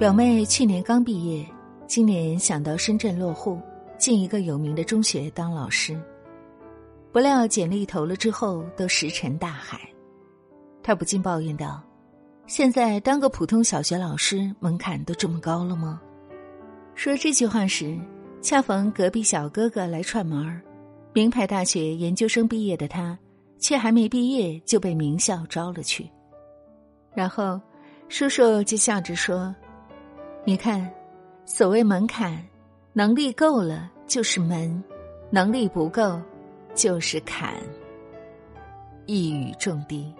表妹去年刚毕业，今年想到深圳落户，进一个有名的中学当老师。不料简历投了之后都石沉大海，她不禁抱怨道：“现在当个普通小学老师门槛都这么高了吗？”说这句话时，恰逢隔壁小哥哥来串门儿，名牌大学研究生毕业的他，却还没毕业就被名校招了去。然后，叔叔就笑着说。你看，所谓门槛，能力够了就是门，能力不够就是坎。一语中的。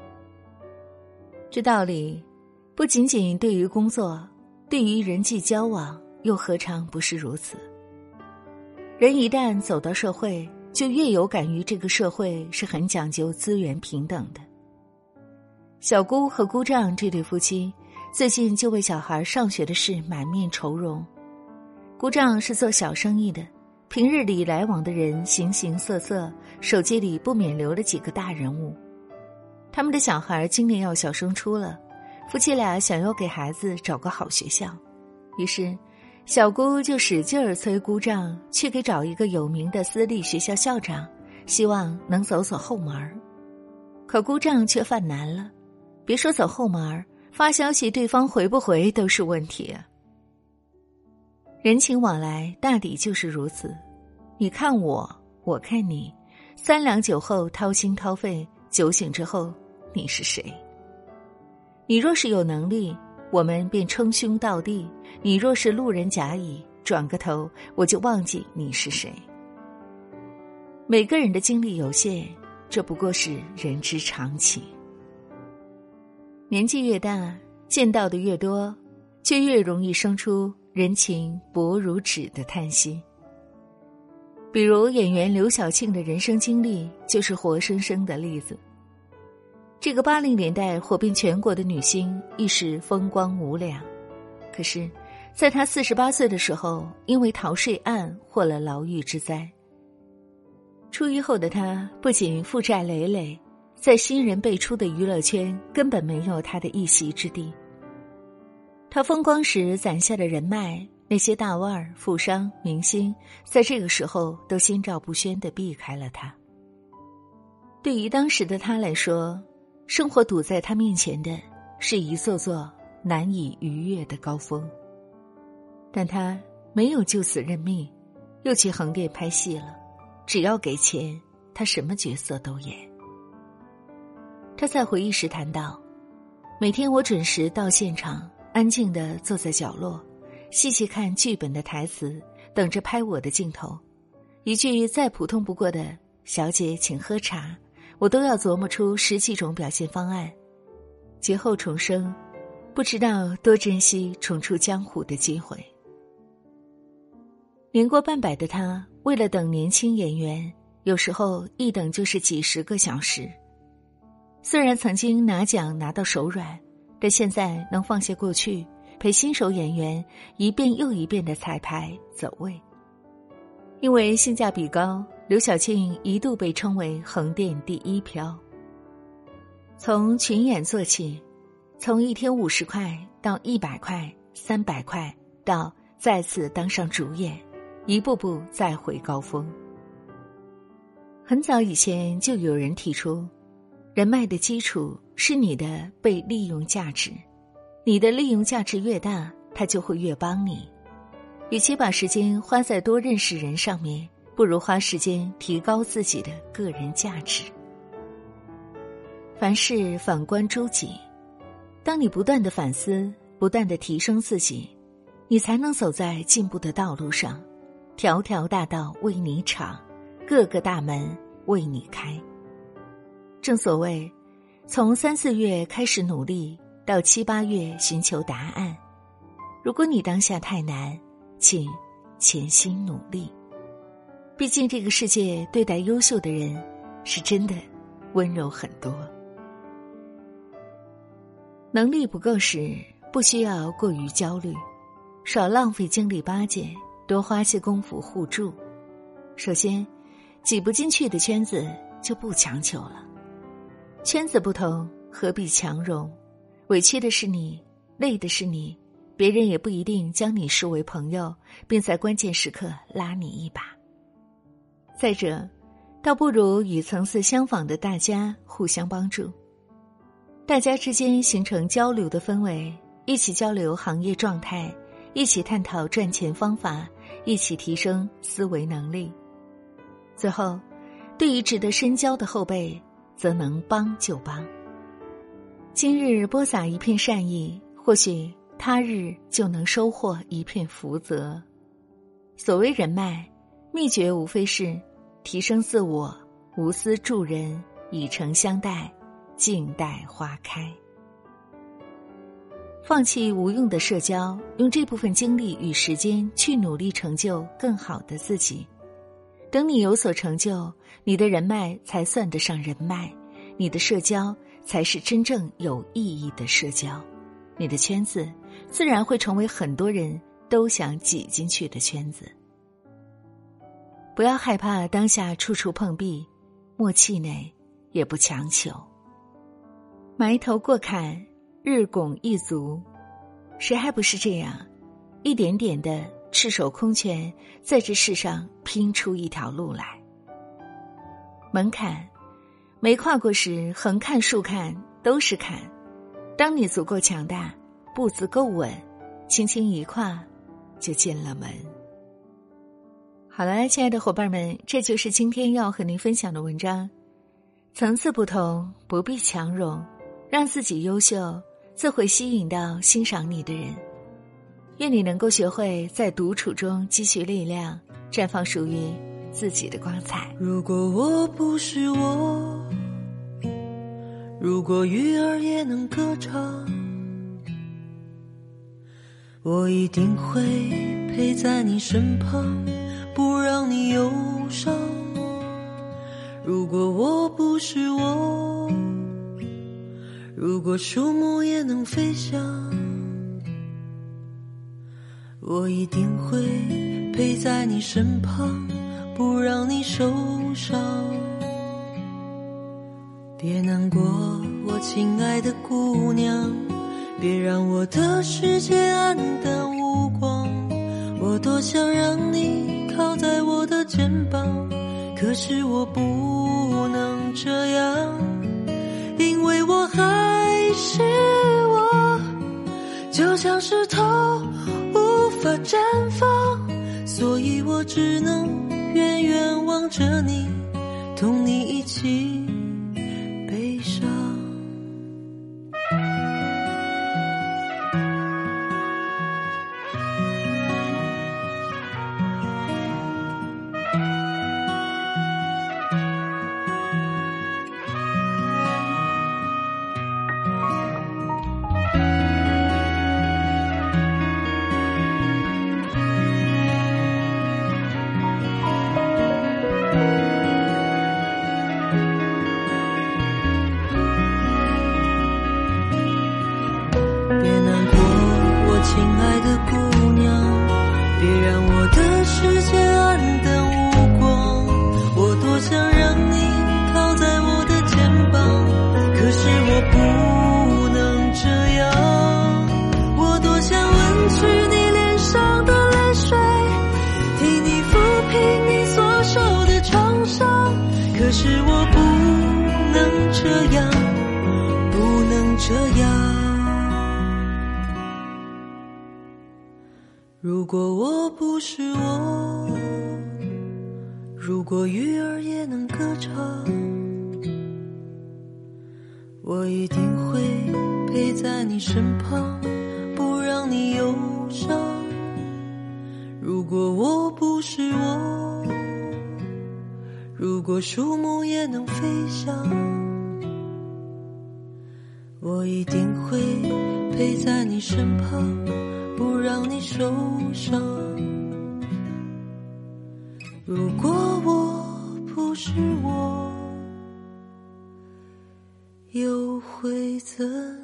这道理不仅仅对于工作，对于人际交往又何尝不是如此？人一旦走到社会，就越有感于这个社会是很讲究资源平等的。小姑和姑丈这对夫妻。最近就为小孩上学的事满面愁容。姑丈是做小生意的，平日里来往的人形形色色，手机里不免留了几个大人物。他们的小孩今年要小升初了，夫妻俩想要给孩子找个好学校，于是小姑就使劲儿催姑丈去给找一个有名的私立学校校长，希望能走走后门儿。可姑丈却犯难了，别说走后门儿。发消息，对方回不回都是问题。人情往来大抵就是如此，你看我，我看你，三两酒后掏心掏肺，酒醒之后你是谁？你若是有能力，我们便称兄道弟；你若是路人甲乙，转个头我就忘记你是谁。每个人的精力有限，这不过是人之常情。年纪越大，见到的越多，却越容易生出人情薄如纸的叹息。比如演员刘晓庆的人生经历，就是活生生的例子。这个八零年代火遍全国的女星，一时风光无两。可是，在她四十八岁的时候，因为逃税案获了牢狱之灾。出狱后的她，不仅负债累累。在新人辈出的娱乐圈，根本没有他的一席之地。他风光时攒下的人脉，那些大腕儿、富商、明星，在这个时候都心照不宣的避开了他。对于当时的他来说，生活堵在他面前的是一座座难以逾越的高峰。但他没有就此认命，又去横店拍戏了。只要给钱，他什么角色都演。他在回忆时谈到，每天我准时到现场，安静的坐在角落，细细看剧本的台词，等着拍我的镜头。一句再普通不过的“小姐，请喝茶”，我都要琢磨出十几种表现方案。劫后重生，不知道多珍惜重出江湖的机会。年过半百的他，为了等年轻演员，有时候一等就是几十个小时。虽然曾经拿奖拿到手软，但现在能放下过去，陪新手演员一遍又一遍的彩排走位。因为性价比高，刘晓庆一度被称为横店第一漂。从群演做起，从一天五十块到一百块、三百块，到再次当上主演，一步步再回高峰。很早以前就有人提出。人脉的基础是你的被利用价值，你的利用价值越大，他就会越帮你。与其把时间花在多认识人上面，不如花时间提高自己的个人价值。凡事反观诸己，当你不断的反思，不断的提升自己，你才能走在进步的道路上。条条大道为你敞，各个大门为你开。正所谓，从三四月开始努力，到七八月寻求答案。如果你当下太难，请潜心努力。毕竟这个世界对待优秀的人，是真的温柔很多。能力不够时，不需要过于焦虑，少浪费精力巴结，多花些功夫互助。首先，挤不进去的圈子就不强求了。圈子不同，何必强融？委屈的是你，累的是你，别人也不一定将你视为朋友，并在关键时刻拉你一把。再者，倒不如与层次相仿的大家互相帮助，大家之间形成交流的氛围，一起交流行业状态，一起探讨赚钱方法，一起提升思维能力。最后，对于值得深交的后辈，则能帮就帮。今日播撒一片善意，或许他日就能收获一片福泽。所谓人脉，秘诀无非是提升自我，无私助人，以诚相待，静待花开。放弃无用的社交，用这部分精力与时间去努力成就更好的自己。等你有所成就，你的人脉才算得上人脉，你的社交。才是真正有意义的社交，你的圈子自然会成为很多人都想挤进去的圈子。不要害怕当下处处碰壁，莫气馁，也不强求。埋头过坎，日拱一卒，谁还不是这样？一点点的赤手空拳，在这世上拼出一条路来。门槛。没跨过时，横看竖看都是坎。当你足够强大，步子够稳，轻轻一跨，就进了门。好了，亲爱的伙伴们，这就是今天要和您分享的文章。层次不同，不必强融，让自己优秀，自会吸引到欣赏你的人。愿你能够学会在独处中积蓄力量，绽放属于自己的光彩。如果我不是我。如果鱼儿也能歌唱，我一定会陪在你身旁，不让你忧伤。如果我不是我，如果树木也能飞翔，我一定会陪在你身旁，不让你受伤。别难过，我亲爱的姑娘，别让我的世界黯淡无光。我多想让你靠在我的肩膀，可是我不能这样，因为我还是我，就像石头法绽放，所以我只能远远望着你，同你一起。让我的世界黯淡无光我多想让你靠在我的肩膀可是我不能这样。我多想吻去你脸上的泪水替你抚平你所受的创伤可是我不能这样不能这样。如果我不是我，如果鱼儿也能歌唱，我一定会陪在你身旁，不让你忧伤。如果我不是我，如果树木也能飞翔。我一定会陪在你身旁，不让你受伤。如果我不是我，又会怎？